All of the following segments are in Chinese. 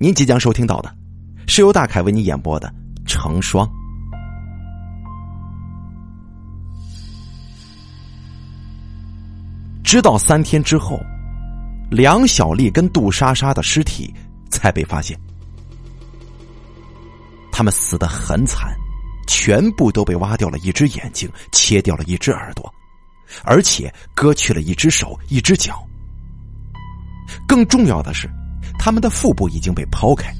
您即将收听到的，是由大凯为你演播的《成双》。直到三天之后，梁小丽跟杜莎莎的尸体才被发现。他们死的很惨，全部都被挖掉了一只眼睛，切掉了一只耳朵，而且割去了一只手、一只脚。更重要的是。他们的腹部已经被剖开，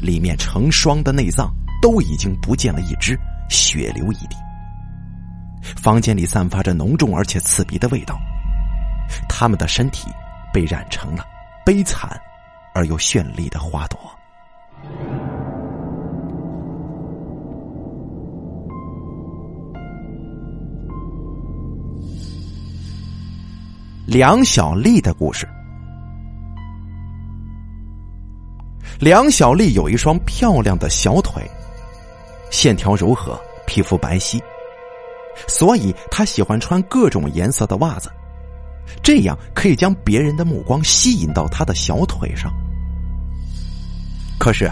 里面成双的内脏都已经不见了一只，血流一地。房间里散发着浓重而且刺鼻的味道，他们的身体被染成了悲惨而又绚丽的花朵。梁小丽的故事。梁小丽有一双漂亮的小腿，线条柔和，皮肤白皙，所以她喜欢穿各种颜色的袜子，这样可以将别人的目光吸引到她的小腿上。可是，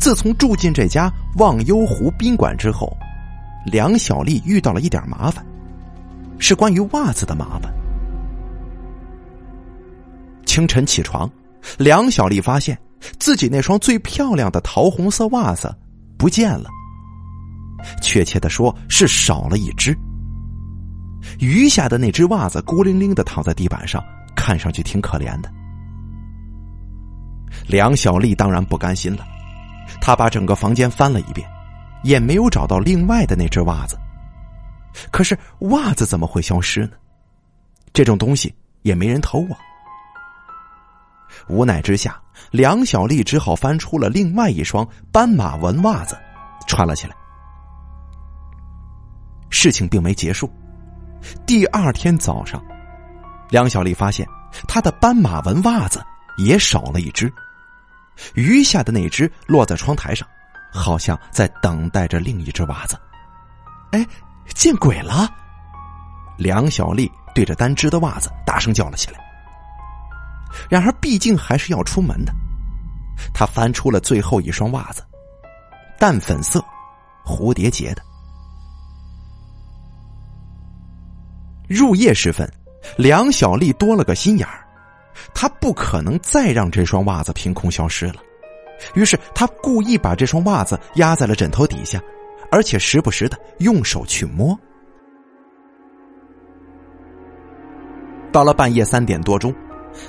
自从住进这家忘忧湖宾馆之后，梁小丽遇到了一点麻烦，是关于袜子的麻烦。清晨起床，梁小丽发现。自己那双最漂亮的桃红色袜子不见了，确切的说是少了一只。余下的那只袜子孤零零的躺在地板上，看上去挺可怜的。梁小丽当然不甘心了，她把整个房间翻了一遍，也没有找到另外的那只袜子。可是袜子怎么会消失呢？这种东西也没人偷啊。无奈之下。梁小丽只好翻出了另外一双斑马纹袜子，穿了起来。事情并没结束，第二天早上，梁小丽发现她的斑马纹袜子也少了一只，余下的那只落在窗台上，好像在等待着另一只袜子。哎，见鬼了！梁小丽对着单只的袜子大声叫了起来。然而，毕竟还是要出门的。他翻出了最后一双袜子，淡粉色，蝴蝶结的。入夜时分，梁小丽多了个心眼儿，她不可能再让这双袜子凭空消失了。于是，她故意把这双袜子压在了枕头底下，而且时不时的用手去摸。到了半夜三点多钟。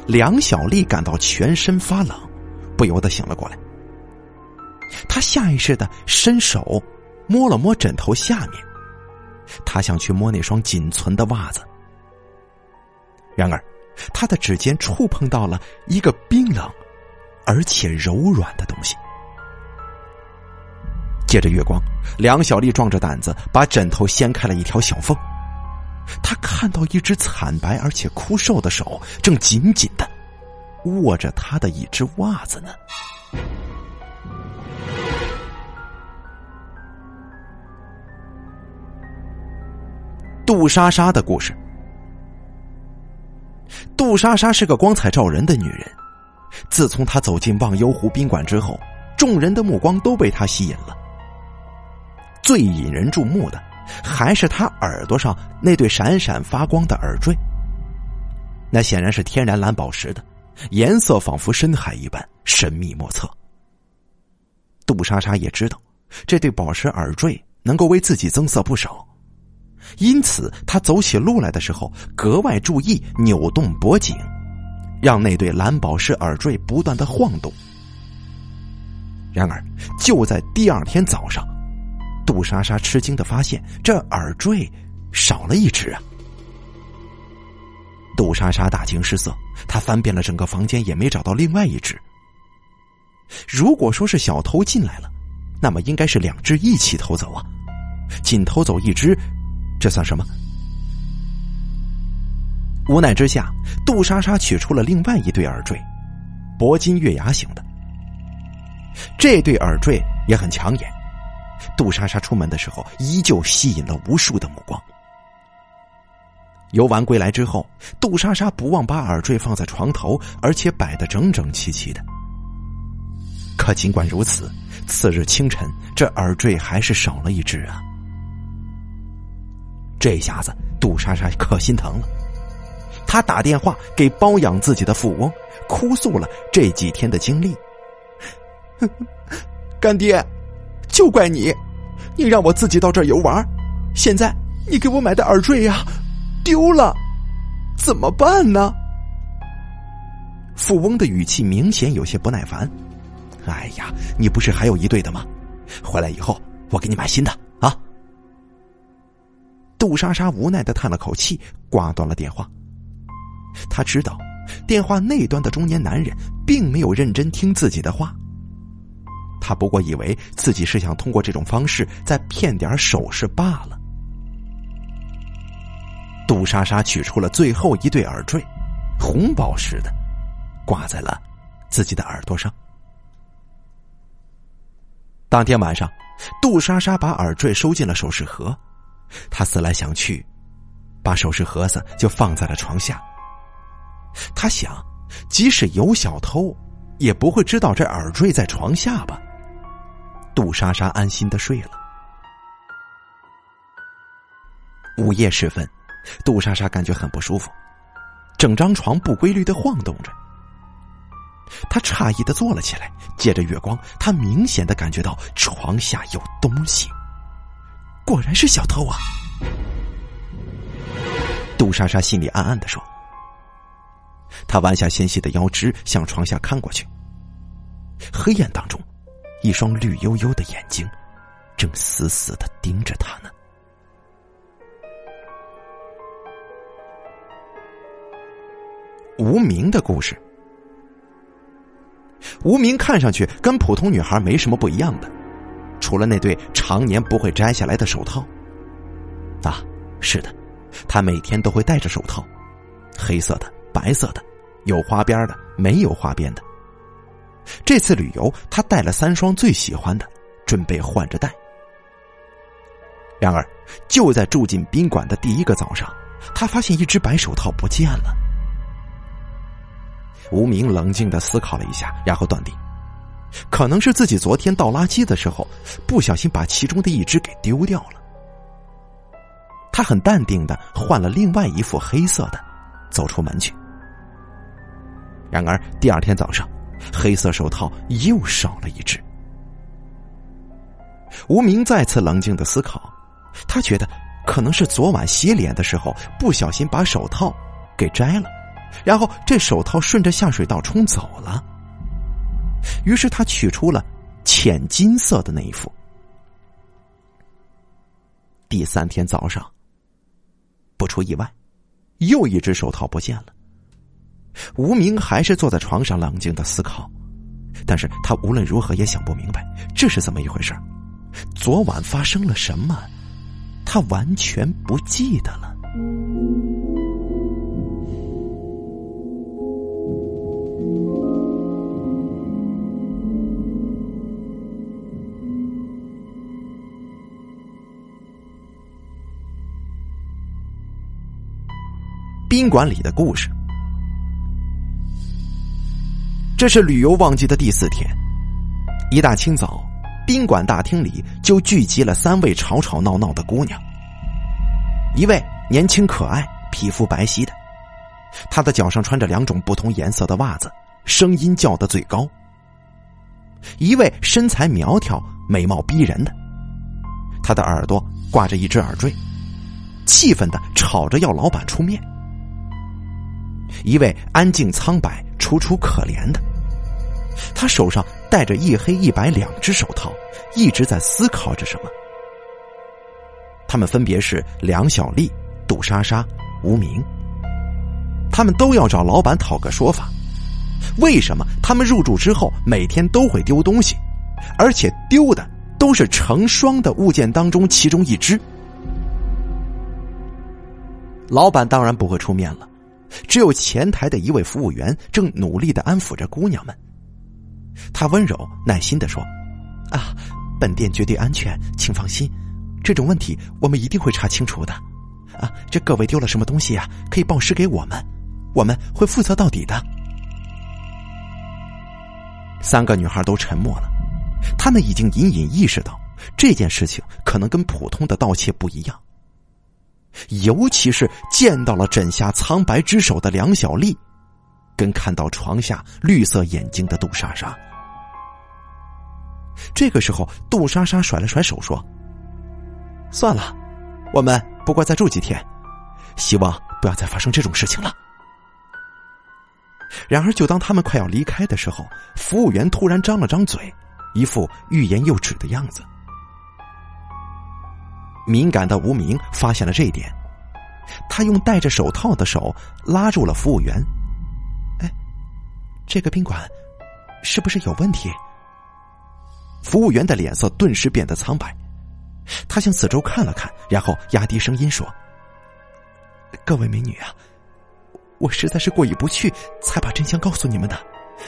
梁小丽感到全身发冷，不由得醒了过来。她下意识的伸手摸了摸枕头下面，她想去摸那双仅存的袜子。然而，她的指尖触碰到了一个冰冷而且柔软的东西。借着月光，梁小丽壮着胆子把枕头掀开了一条小缝。他看到一只惨白而且枯瘦的手，正紧紧的握着他的一只袜子呢。杜莎莎的故事。杜莎莎是个光彩照人的女人，自从她走进忘忧湖宾馆之后，众人的目光都被她吸引了。最引人注目的。还是他耳朵上那对闪闪发光的耳坠，那显然是天然蓝宝石的，颜色仿佛深海一般神秘莫测。杜莎莎也知道，这对宝石耳坠能够为自己增色不少，因此她走起路来的时候格外注意扭动脖颈，让那对蓝宝石耳坠不断的晃动。然而，就在第二天早上。杜莎莎吃惊的发现，这耳坠少了一只啊！杜莎莎大惊失色，她翻遍了整个房间，也没找到另外一只。如果说是小偷进来了，那么应该是两只一起偷走啊！仅偷走一只，这算什么？无奈之下，杜莎莎取出了另外一对耳坠，铂金月牙形的。这对耳坠也很抢眼。杜莎莎出门的时候，依旧吸引了无数的目光。游玩归来之后，杜莎莎不忘把耳坠放在床头，而且摆得整整齐齐的。可尽管如此，次日清晨，这耳坠还是少了一只啊！这下子杜莎莎可心疼了，她打电话给包养自己的富翁，哭诉了这几天的经历。干爹，就怪你，你让我自己到这儿游玩，现在你给我买的耳坠呀，丢了，怎么办呢？富翁的语气明显有些不耐烦。哎呀，你不是还有一对的吗？回来以后我给你买新的啊！杜莎莎无奈的叹了口气，挂断了电话。他知道，电话那端的中年男人并没有认真听自己的话。他不过以为自己是想通过这种方式再骗点首饰罢了。杜莎莎取出了最后一对耳坠，红宝石的，挂在了自己的耳朵上。当天晚上，杜莎莎把耳坠收进了首饰盒。她思来想去，把首饰盒子就放在了床下。她想，即使有小偷，也不会知道这耳坠在床下吧。杜莎莎安心的睡了。午夜时分，杜莎莎感觉很不舒服，整张床不规律的晃动着。他诧异的坐了起来，借着月光，他明显的感觉到床下有东西。果然是小偷啊！杜莎莎心里暗暗的说。他弯下纤细的腰肢，向床下看过去。黑暗当中，一双绿油油的眼睛，正死死的盯着他呢。无名的故事。无名看上去跟普通女孩没什么不一样的，除了那对常年不会摘下来的手套。啊，是的，他每天都会戴着手套，黑色的、白色的，有花边的、没有花边的。这次旅游，他带了三双最喜欢的，准备换着戴。然而，就在住进宾馆的第一个早上，他发现一只白手套不见了。无名冷静的思考了一下，然后断定，可能是自己昨天倒垃圾的时候不小心把其中的一只给丢掉了。他很淡定的换了另外一副黑色的，走出门去。然而第二天早上，黑色手套又少了一只。无名再次冷静的思考，他觉得可能是昨晚洗脸的时候不小心把手套给摘了。然后这手套顺着下水道冲走了。于是他取出了浅金色的那一副。第三天早上，不出意外，又一只手套不见了。无名还是坐在床上冷静的思考，但是他无论如何也想不明白这是怎么一回事昨晚发生了什么，他完全不记得了。宾馆里的故事。这是旅游旺季的第四天，一大清早，宾馆大厅里就聚集了三位吵吵闹闹的姑娘。一位年轻可爱、皮肤白皙的，她的脚上穿着两种不同颜色的袜子，声音叫得最高；一位身材苗条、美貌逼人的，她的耳朵挂着一只耳坠，气愤的吵着要老板出面。一位安静苍白、楚楚可怜的，他手上戴着一黑一白两只手套，一直在思考着什么。他们分别是梁小丽、杜莎莎、无名。他们都要找老板讨个说法，为什么他们入住之后每天都会丢东西，而且丢的都是成双的物件当中其中一只？老板当然不会出面了。只有前台的一位服务员正努力的安抚着姑娘们。他温柔耐心的说：“啊，本店绝对安全，请放心，这种问题我们一定会查清楚的。啊，这各位丢了什么东西呀？可以报失给我们，我们会负责到底的。”三个女孩都沉默了，她们已经隐隐意识到这件事情可能跟普通的盗窃不一样。尤其是见到了枕下苍白之手的梁小丽，跟看到床下绿色眼睛的杜莎莎。这个时候，杜莎莎甩了甩手说：“算了，我们不过再住几天，希望不要再发生这种事情了。”然而，就当他们快要离开的时候，服务员突然张了张嘴，一副欲言又止的样子。敏感的无名发现了这一点，他用戴着手套的手拉住了服务员。“哎，这个宾馆是不是有问题？”服务员的脸色顿时变得苍白，他向四周看了看，然后压低声音说：“各位美女啊。”我实在是过意不去，才把真相告诉你们的。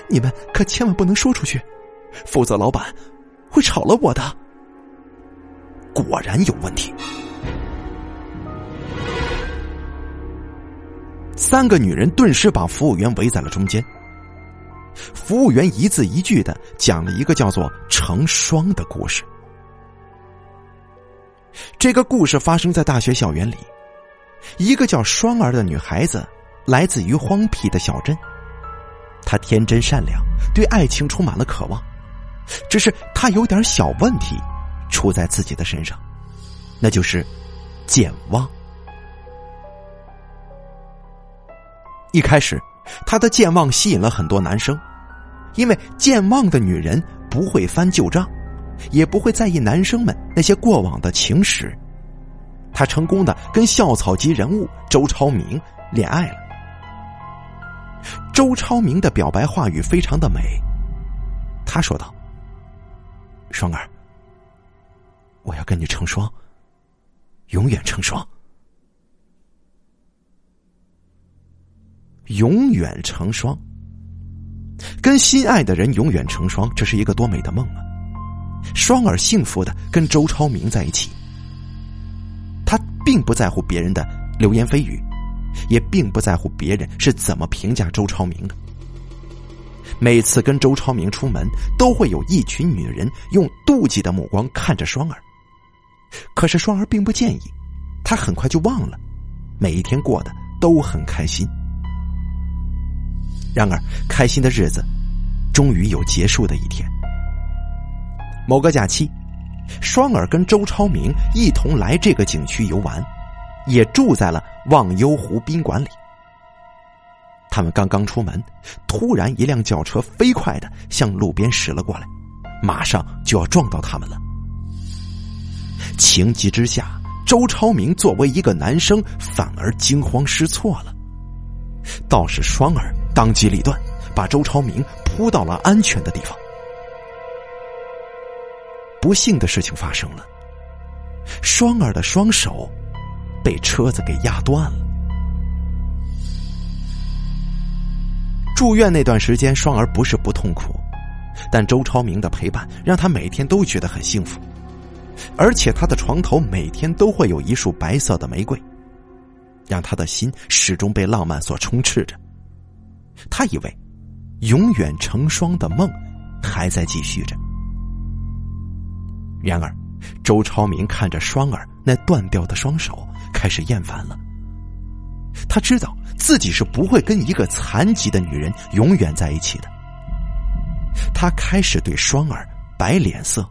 你们可千万不能说出去，否则老板会炒了我的。果然有问题。三个女人顿时把服务员围在了中间。服务员一字一句的讲了一个叫做“成双”的故事。这个故事发生在大学校园里，一个叫双儿的女孩子。来自于荒僻的小镇，她天真善良，对爱情充满了渴望。只是她有点小问题，出在自己的身上，那就是健忘。一开始，他的健忘吸引了很多男生，因为健忘的女人不会翻旧账，也不会在意男生们那些过往的情史。她成功的跟校草级人物周超明恋爱了。周超明的表白话语非常的美，他说道：“双儿，我要跟你成双，永远成双，永远成双，跟心爱的人永远成双，这是一个多美的梦啊！双儿幸福的跟周超明在一起，他并不在乎别人的流言蜚语。”也并不在乎别人是怎么评价周超明的。每次跟周超明出门，都会有一群女人用妒忌的目光看着双儿。可是双儿并不介意，她很快就忘了，每一天过得都很开心。然而，开心的日子终于有结束的一天。某个假期，双儿跟周超明一同来这个景区游玩。也住在了忘忧湖宾馆里。他们刚刚出门，突然一辆轿车飞快的向路边驶了过来，马上就要撞到他们了。情急之下，周超明作为一个男生，反而惊慌失措了。倒是双儿当机立断，把周超明扑到了安全的地方。不幸的事情发生了，双儿的双手。被车子给压断了。住院那段时间，双儿不是不痛苦，但周超明的陪伴让他每天都觉得很幸福，而且他的床头每天都会有一束白色的玫瑰，让他的心始终被浪漫所充斥着。他以为永远成双的梦还在继续着，然而周超明看着双儿那断掉的双手。开始厌烦了。他知道自己是不会跟一个残疾的女人永远在一起的。他开始对双儿摆脸色，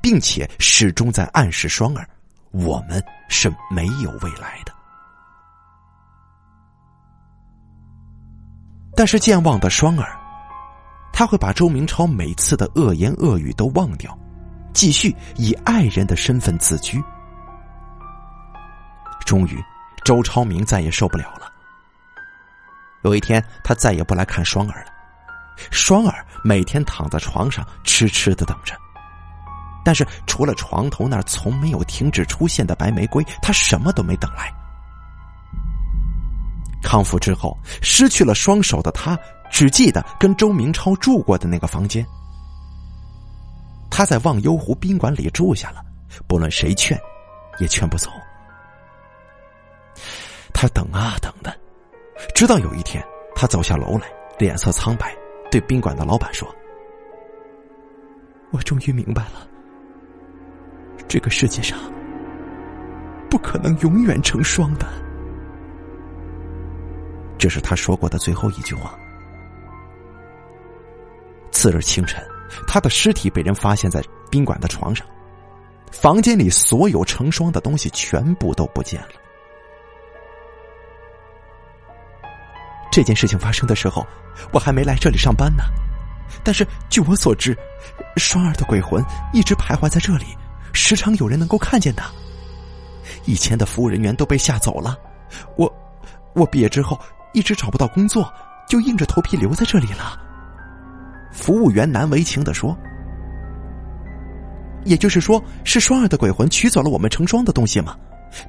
并且始终在暗示双儿，我们是没有未来的。但是健忘的双儿，他会把周明超每次的恶言恶语都忘掉，继续以爱人的身份自居。终于，周超明再也受不了了。有一天，他再也不来看双儿了。双儿每天躺在床上痴痴的等着，但是除了床头那从没有停止出现的白玫瑰，他什么都没等来。康复之后，失去了双手的他，只记得跟周明超住过的那个房间。他在忘忧湖宾馆里住下了，不论谁劝，也劝不走。他等啊等的，直到有一天，他走下楼来，脸色苍白，对宾馆的老板说：“我终于明白了，这个世界上不可能永远成双的。这是他说过的最后一句话。次日清晨，他的尸体被人发现在宾馆的床上，房间里所有成双的东西全部都不见了。这件事情发生的时候，我还没来这里上班呢。但是据我所知，双儿的鬼魂一直徘徊在这里，时常有人能够看见他。以前的服务人员都被吓走了，我，我毕业之后一直找不到工作，就硬着头皮留在这里了。服务员难为情的说：“也就是说，是双儿的鬼魂取走了我们成双的东西吗？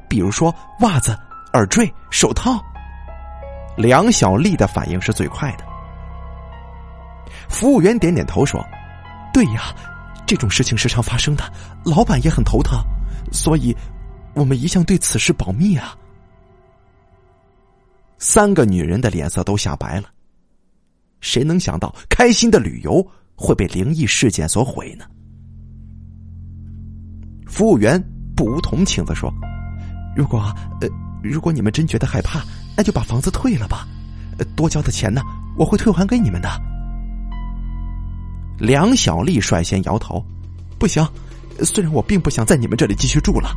比如说袜子、耳坠、手套。”梁小丽的反应是最快的。服务员点点头说：“对呀，这种事情时常发生的，老板也很头疼，所以，我们一向对此事保密啊。”三个女人的脸色都吓白了。谁能想到，开心的旅游会被灵异事件所毁呢？服务员不无同情的说：“如果，呃，如果你们真觉得害怕，那就把房子退了吧，多交的钱呢，我会退还给你们的。”梁小丽率先摇头：“不行，虽然我并不想在你们这里继续住了，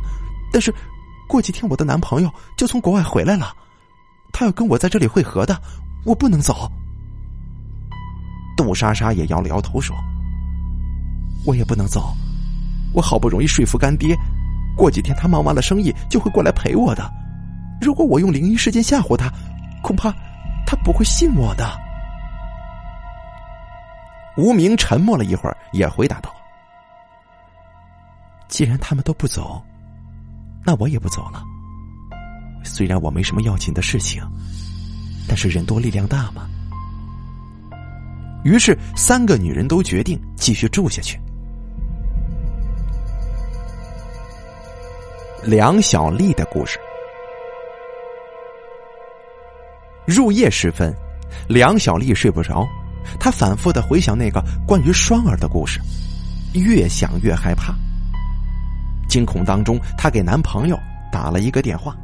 但是过几天我的男朋友就从国外回来了，他要跟我在这里会合的，我不能走。”杜莎莎也摇了摇头说：“我也不能走，我好不容易说服干爹，过几天他忙完了生意就会过来陪我的。如果我用灵异事件吓唬他，恐怕他不会信我的。”无名沉默了一会儿，也回答道：“既然他们都不走，那我也不走了。虽然我没什么要紧的事情，但是人多力量大嘛。”于是，三个女人都决定继续住下去。梁小丽的故事。入夜时分，梁小丽睡不着。她反复的回想那个关于双儿的故事，越想越害怕。惊恐当中，她给男朋友打了一个电话。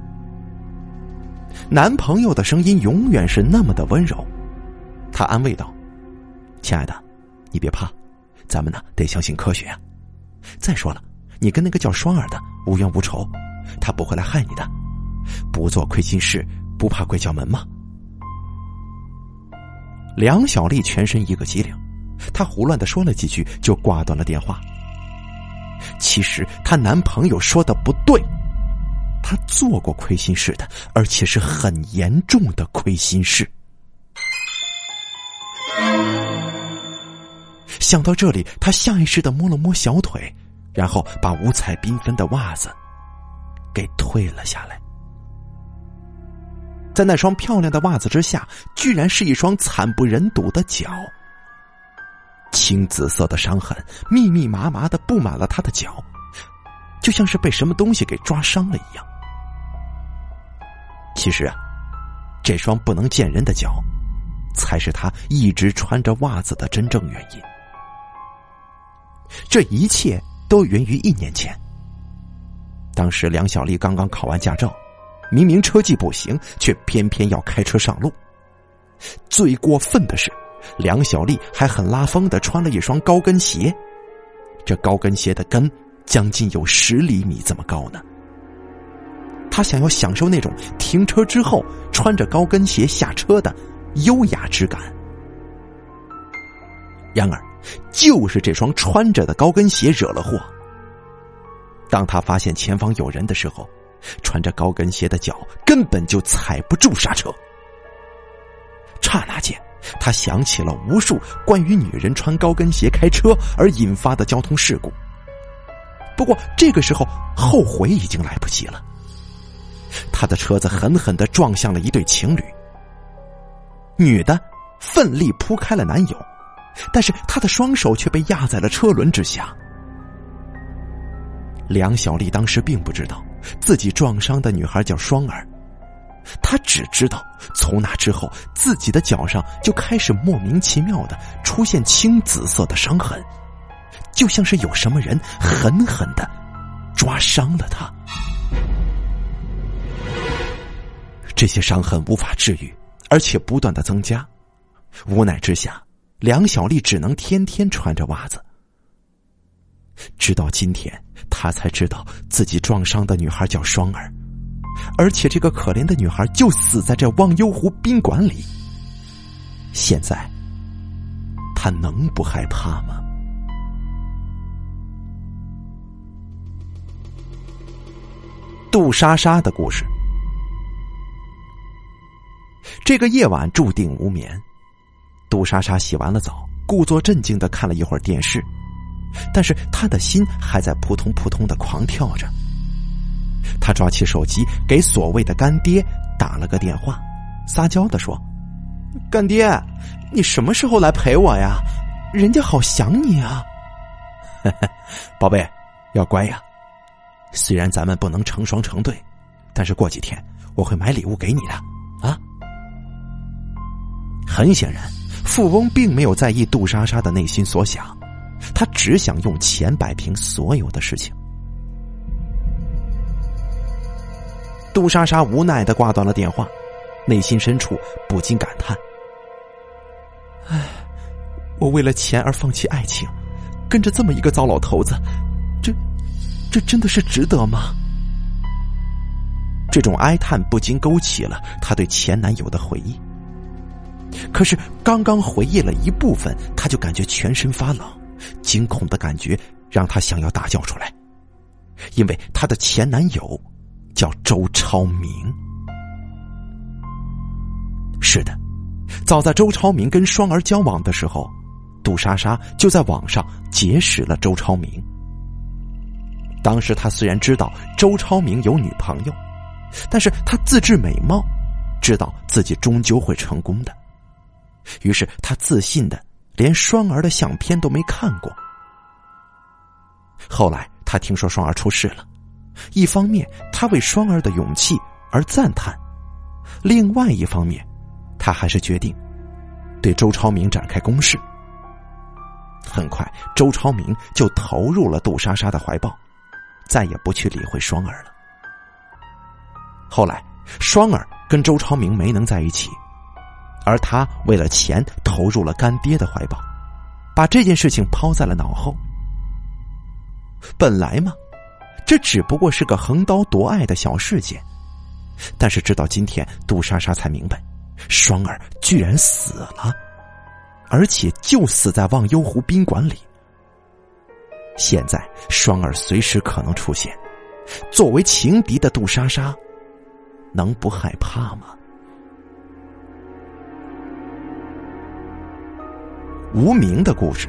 男朋友的声音永远是那么的温柔，他安慰道：“亲爱的，你别怕，咱们呢得相信科学啊。再说了，你跟那个叫双儿的无冤无仇，他不会来害你的。不做亏心事，不怕鬼叫门吗？”梁小丽全身一个机灵，她胡乱的说了几句，就挂断了电话。其实她男朋友说的不对，他做过亏心事的，而且是很严重的亏心事。想到这里，他下意识的摸了摸小腿，然后把五彩缤纷的袜子给退了下来。在那双漂亮的袜子之下，居然是一双惨不忍睹的脚。青紫色的伤痕密密麻麻的布满了他的脚，就像是被什么东西给抓伤了一样。其实啊，这双不能见人的脚，才是他一直穿着袜子的真正原因。这一切都源于一年前，当时梁小丽刚刚考完驾照。明明车技不行，却偏偏要开车上路。最过分的是，梁小丽还很拉风的穿了一双高跟鞋，这高跟鞋的跟将近有十厘米这么高呢。他想要享受那种停车之后穿着高跟鞋下车的优雅之感。然而，就是这双穿着的高跟鞋惹了祸。当他发现前方有人的时候。穿着高跟鞋的脚根本就踩不住刹车。刹那间，他想起了无数关于女人穿高跟鞋开车而引发的交通事故。不过这个时候后悔已经来不及了。他的车子狠狠的撞向了一对情侣，女的奋力扑开了男友，但是她的双手却被压在了车轮之下。梁小丽当时并不知道。自己撞伤的女孩叫双儿，她只知道从那之后，自己的脚上就开始莫名其妙的出现青紫色的伤痕，就像是有什么人狠狠的抓伤了她。这些伤痕无法治愈，而且不断的增加。无奈之下，梁小丽只能天天穿着袜子。直到今天，她才知道自己撞伤的女孩叫双儿，而且这个可怜的女孩就死在这忘忧湖宾馆里。现在，她能不害怕吗？杜莎莎的故事。这个夜晚注定无眠。杜莎莎洗完了澡，故作镇静的看了一会儿电视，但是她的心还在扑通扑通的狂跳着。她抓起手机，给所谓的干爹打了个电话，撒娇的说：“干爹，你什么时候来陪我呀？人家好想你啊！”宝贝，要乖呀。虽然咱们不能成双成对，但是过几天我会买礼物给你的。很显然，富翁并没有在意杜莎莎的内心所想，他只想用钱摆平所有的事情。杜莎莎无奈的挂断了电话，内心深处不禁感叹：“唉，我为了钱而放弃爱情，跟着这么一个糟老头子，这，这真的是值得吗？”这种哀叹不禁勾起了她对前男友的回忆。可是，刚刚回忆了一部分，他就感觉全身发冷，惊恐的感觉让他想要大叫出来，因为他的前男友叫周超明。是的，早在周超明跟双儿交往的时候，杜莎莎就在网上结识了周超明。当时他虽然知道周超明有女朋友，但是他自制美貌，知道自己终究会成功的。于是他自信的连双儿的相片都没看过。后来他听说双儿出事了，一方面他为双儿的勇气而赞叹，另外一方面，他还是决定对周超明展开攻势。很快，周超明就投入了杜莎莎的怀抱，再也不去理会双儿了。后来，双儿跟周超明没能在一起。而他为了钱投入了干爹的怀抱，把这件事情抛在了脑后。本来嘛，这只不过是个横刀夺爱的小事件，但是直到今天，杜莎莎才明白，双儿居然死了，而且就死在忘忧湖宾馆里。现在双儿随时可能出现，作为情敌的杜莎莎，能不害怕吗？无名的故事，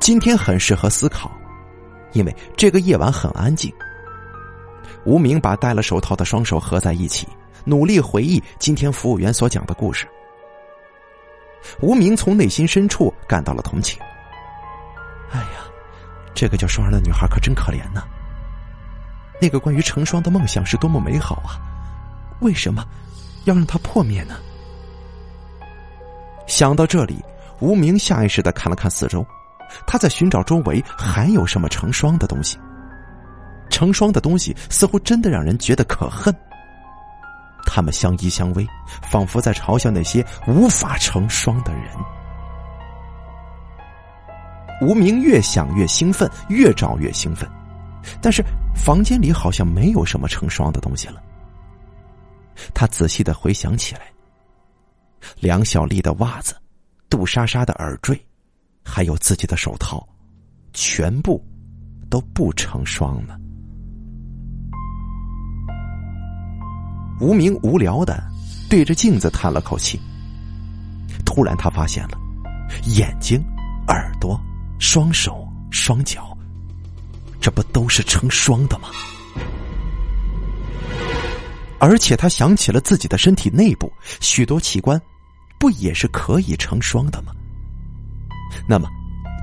今天很适合思考，因为这个夜晚很安静。无名把戴了手套的双手合在一起，努力回忆今天服务员所讲的故事。无名从内心深处感到了同情。哎呀，这个叫双儿的女孩可真可怜呐！那个关于成双的梦想是多么美好啊！为什么要让它破灭呢？想到这里，无名下意识的看了看四周，他在寻找周围还有什么成双的东西。成双的东西似乎真的让人觉得可恨。他们相依相偎，仿佛在嘲笑那些无法成双的人。无名越想越兴奋，越找越兴奋，但是房间里好像没有什么成双的东西了。他仔细的回想起来。梁小丽的袜子，杜莎莎的耳坠，还有自己的手套，全部都不成双呢。无名无聊的对着镜子叹了口气。突然，他发现了眼睛、耳朵、双手、双脚，这不都是成双的吗？而且，他想起了自己的身体内部许多器官。不也是可以成双的吗？那么，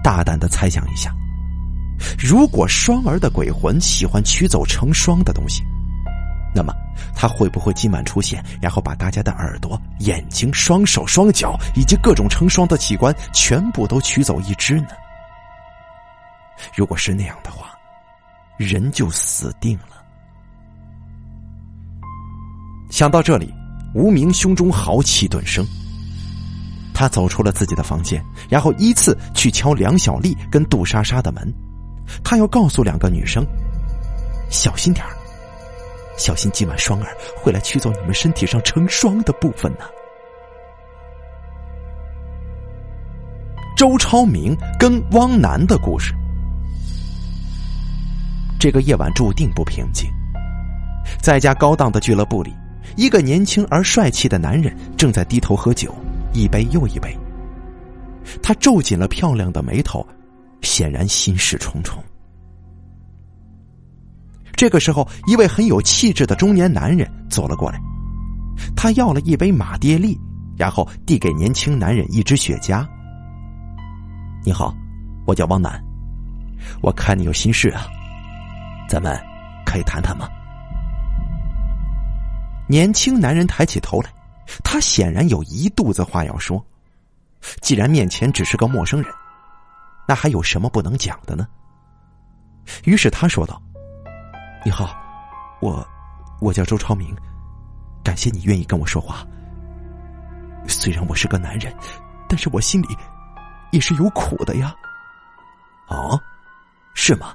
大胆的猜想一下，如果双儿的鬼魂喜欢取走成双的东西，那么他会不会今晚出现，然后把大家的耳朵、眼睛、双手、双脚以及各种成双的器官全部都取走一只呢？如果是那样的话，人就死定了。想到这里，无名胸中豪气顿生。他走出了自己的房间，然后依次去敲梁小丽跟杜莎莎的门。他要告诉两个女生：小心点儿。小心，今晚双儿会来取走你们身体上成双的部分呢。周超明跟汪楠的故事。这个夜晚注定不平静。在一家高档的俱乐部里，一个年轻而帅气的男人正在低头喝酒，一杯又一杯。他皱紧了漂亮的眉头，显然心事重重。这个时候，一位很有气质的中年男人走了过来，他要了一杯马爹利，然后递给年轻男人一支雪茄。你好，我叫汪楠，我看你有心事啊，咱们可以谈谈吗？年轻男人抬起头来，他显然有一肚子话要说。既然面前只是个陌生人，那还有什么不能讲的呢？于是他说道。你好，我我叫周超明，感谢你愿意跟我说话。虽然我是个男人，但是我心里也是有苦的呀。哦，是吗？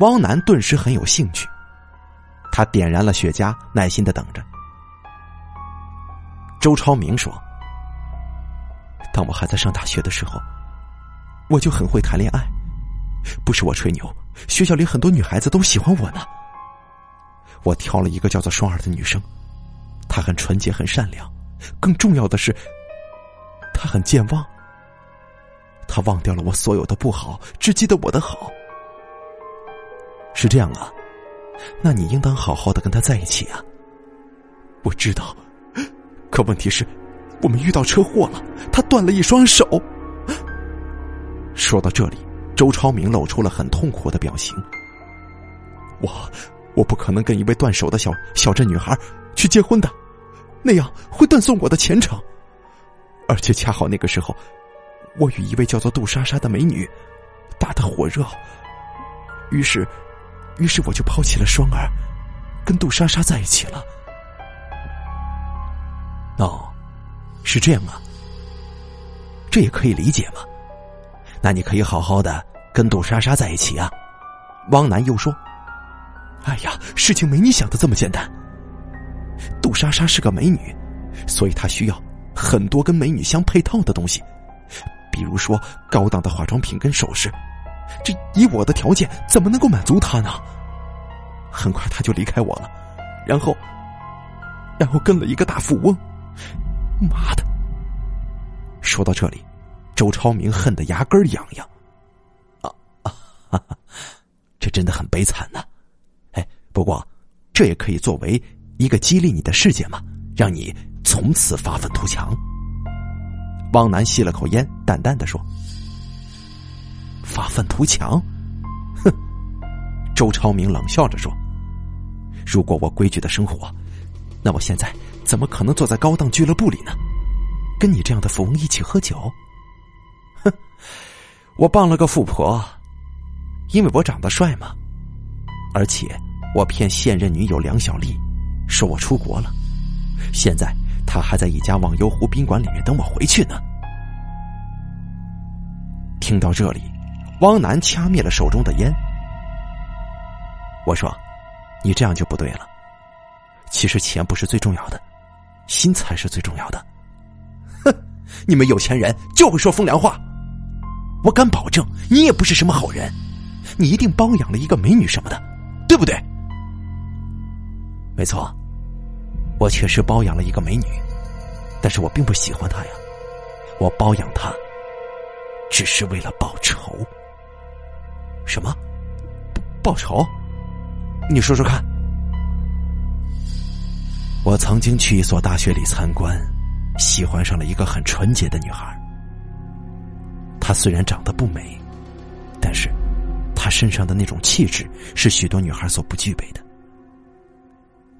汪楠顿时很有兴趣，他点燃了雪茄，耐心的等着。周超明说：“当我还在上大学的时候，我就很会谈恋爱。”不是我吹牛，学校里很多女孩子都喜欢我呢。我挑了一个叫做双儿的女生，她很纯洁，很善良，更重要的是，她很健忘。她忘掉了我所有的不好，只记得我的好。是这样啊，那你应当好好的跟她在一起啊。我知道，可问题是，我们遇到车祸了，他断了一双手。说到这里。周超明露出了很痛苦的表情。我，我不可能跟一位断手的小小镇女孩去结婚的，那样会断送我的前程。而且恰好那个时候，我与一位叫做杜莎莎的美女打得火热，于是，于是我就抛弃了双儿，跟杜莎莎在一起了。哦，是这样啊，这也可以理解嘛。那你可以好好的跟杜莎莎在一起啊，汪楠又说：“哎呀，事情没你想的这么简单。杜莎莎是个美女，所以她需要很多跟美女相配套的东西，比如说高档的化妆品跟首饰。这以我的条件，怎么能够满足她呢？很快她就离开我了，然后，然后跟了一个大富翁。妈的！说到这里。”周超明恨得牙根痒痒，啊啊！这真的很悲惨呐！哎，不过这也可以作为一个激励你的事件嘛，让你从此发愤图强。汪楠吸了口烟，淡淡的说：“发愤图强？”哼！周超明冷笑着说：“如果我规矩的生活，那我现在怎么可能坐在高档俱乐部里呢？跟你这样的富翁一起喝酒？”哼我傍了个富婆，因为我长得帅嘛，而且我骗现任女友梁小丽，说我出国了，现在她还在一家忘忧湖宾馆里面等我回去呢。听到这里，汪楠掐灭了手中的烟。我说：“你这样就不对了，其实钱不是最重要的，心才是最重要的。”哼，你们有钱人就会说风凉话。我敢保证，你也不是什么好人，你一定包养了一个美女什么的，对不对？没错，我确实包养了一个美女，但是我并不喜欢她呀，我包养她，只是为了报仇。什么？报仇？你说说看。我曾经去一所大学里参观，喜欢上了一个很纯洁的女孩。她虽然长得不美，但是她身上的那种气质是许多女孩所不具备的。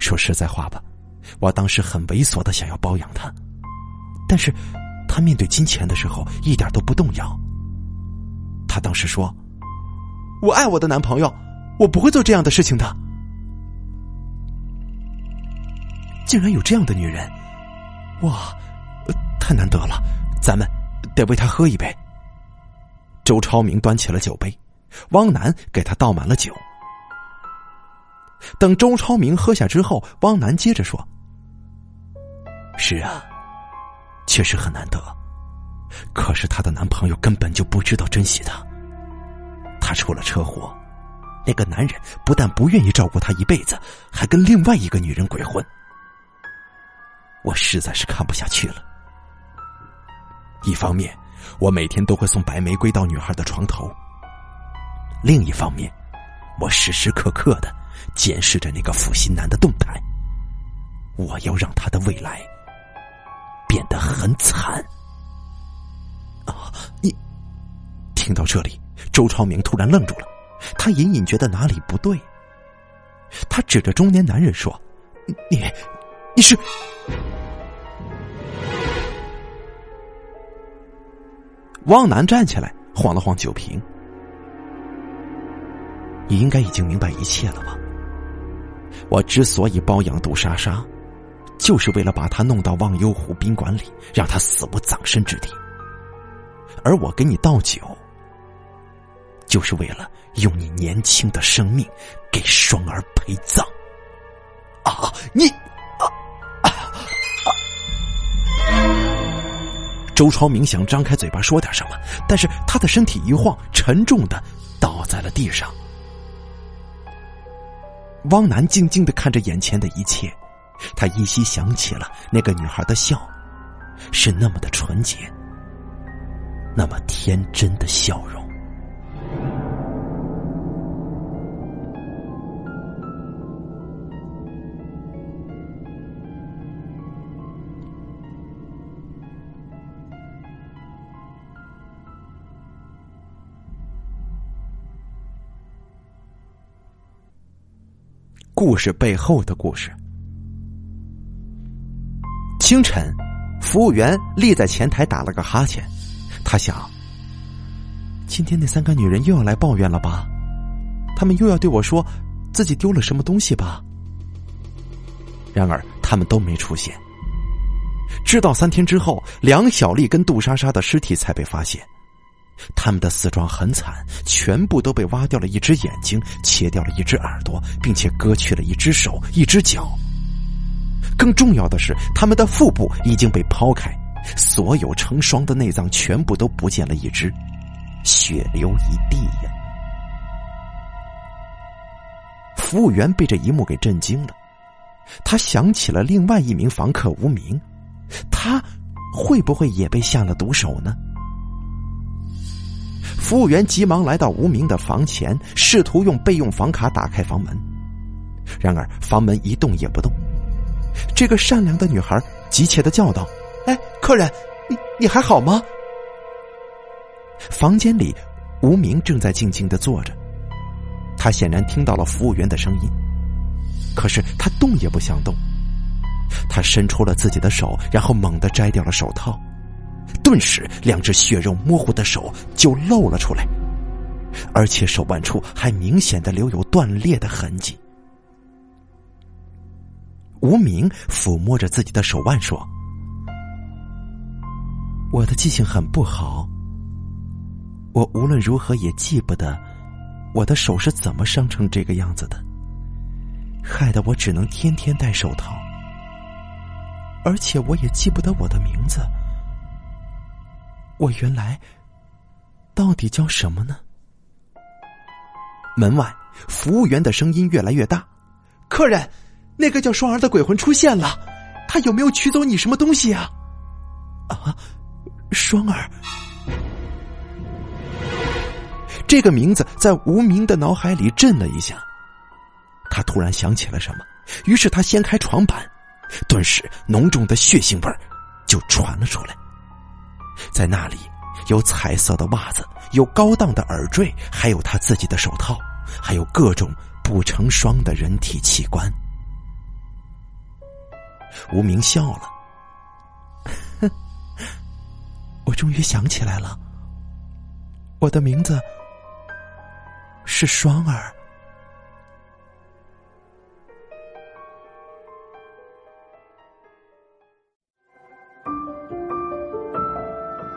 说实在话吧，我当时很猥琐的想要包养她，但是她面对金钱的时候一点都不动摇。她当时说：“我爱我的男朋友，我不会做这样的事情的。”竟然有这样的女人，哇，太难得了！咱们得为她喝一杯。周超明端起了酒杯，汪楠给他倒满了酒。等周超明喝下之后，汪楠接着说：“是啊，确实很难得。可是她的男朋友根本就不知道珍惜她。她出了车祸，那个男人不但不愿意照顾她一辈子，还跟另外一个女人鬼混。我实在是看不下去了。一方面。”我每天都会送白玫瑰到女孩的床头。另一方面，我时时刻刻的监视着那个负心男的动态。我要让他的未来变得很惨。啊！你听到这里，周超明突然愣住了，他隐隐觉得哪里不对。他指着中年男人说：“你，你是？”汪楠站起来，晃了晃酒瓶。你应该已经明白一切了吧？我之所以包养杜莎莎，就是为了把她弄到忘忧湖宾馆里，让她死无葬身之地。而我给你倒酒，就是为了用你年轻的生命给双儿陪葬。啊，你！周超明想张开嘴巴说点什么，但是他的身体一晃，沉重的倒在了地上。汪楠静静的看着眼前的一切，他依稀想起了那个女孩的笑，是那么的纯洁，那么天真的笑容。故事背后的故事。清晨，服务员立在前台打了个哈欠，他想：今天那三个女人又要来抱怨了吧？他们又要对我说自己丢了什么东西吧？然而，他们都没出现。直到三天之后，梁小丽跟杜莎莎的尸体才被发现。他们的死状很惨，全部都被挖掉了一只眼睛，切掉了一只耳朵，并且割去了一只手、一只脚。更重要的是，他们的腹部已经被剖开，所有成双的内脏全部都不见了一只，血流一地呀！服务员被这一幕给震惊了，他想起了另外一名房客无名，他会不会也被下了毒手呢？服务员急忙来到无名的房前，试图用备用房卡打开房门，然而房门一动也不动。这个善良的女孩急切的叫道：“哎，客人，你你还好吗？”房间里，无名正在静静的坐着，他显然听到了服务员的声音，可是他动也不想动。他伸出了自己的手，然后猛地摘掉了手套。顿时，两只血肉模糊的手就露了出来，而且手腕处还明显的留有断裂的痕迹。无名抚摸着自己的手腕说：“我的记性很不好，我无论如何也记不得我的手是怎么伤成这个样子的，害得我只能天天戴手套，而且我也记不得我的名字。”我原来到底叫什么呢？门外，服务员的声音越来越大：“客人，那个叫双儿的鬼魂出现了，他有没有取走你什么东西啊？”啊，双儿，这个名字在无名的脑海里震了一下，他突然想起了什么，于是他掀开床板，顿时浓重的血腥味儿就传了出来。在那里，有彩色的袜子，有高档的耳坠，还有他自己的手套，还有各种不成双的人体器官。无名笑了，我终于想起来了，我的名字是双儿。